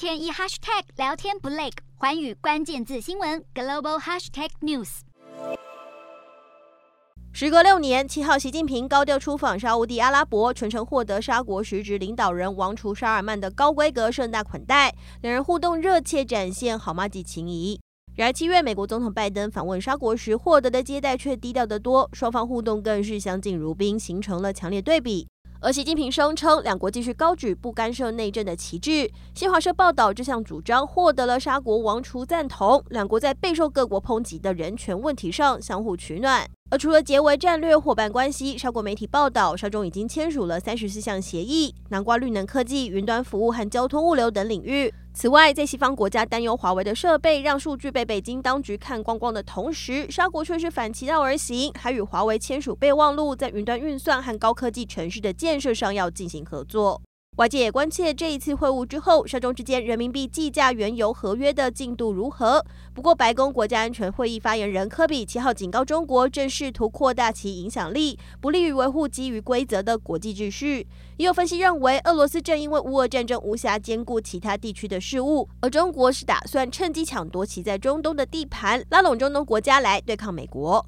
天一 hashtag 聊天不累，环宇关键字新闻 global hashtag news。时隔六年，七号习近平高调出访沙乌地阿拉伯，全程获得沙国实职领导人王储沙尔曼的高规格盛大款待，两人互动热切，展现好麻吉情谊。然而七月，美国总统拜登访问沙国时获得的接待却低调得多，双方互动更是相敬如宾，形成了强烈对比。而习近平声称，两国继续高举不干涉内政的旗帜。新华社报道，这项主张获得了沙国王储赞同。两国在备受各国抨击的人权问题上相互取暖。而除了结为战略伙伴关系，沙国媒体报道，沙中已经签署了三十四项协议，南瓜绿能科技、云端服务和交通物流等领域。此外，在西方国家担忧华为的设备让数据被北京当局看光光的同时，沙国却是反其道而行，还与华为签署备忘录，在云端运算和高科技城市的建设上要进行合作。外界也关切这一次会晤之后，沙中之间人民币计价原油合约的进度如何。不过，白宫国家安全会议发言人科比七号警告中国，正试图扩大其影响力，不利于维护基于规则的国际秩序。也有分析认为，俄罗斯正因为乌俄战争无暇兼顾其他地区的事务，而中国是打算趁机抢夺其在中东的地盘，拉拢中东国家来对抗美国。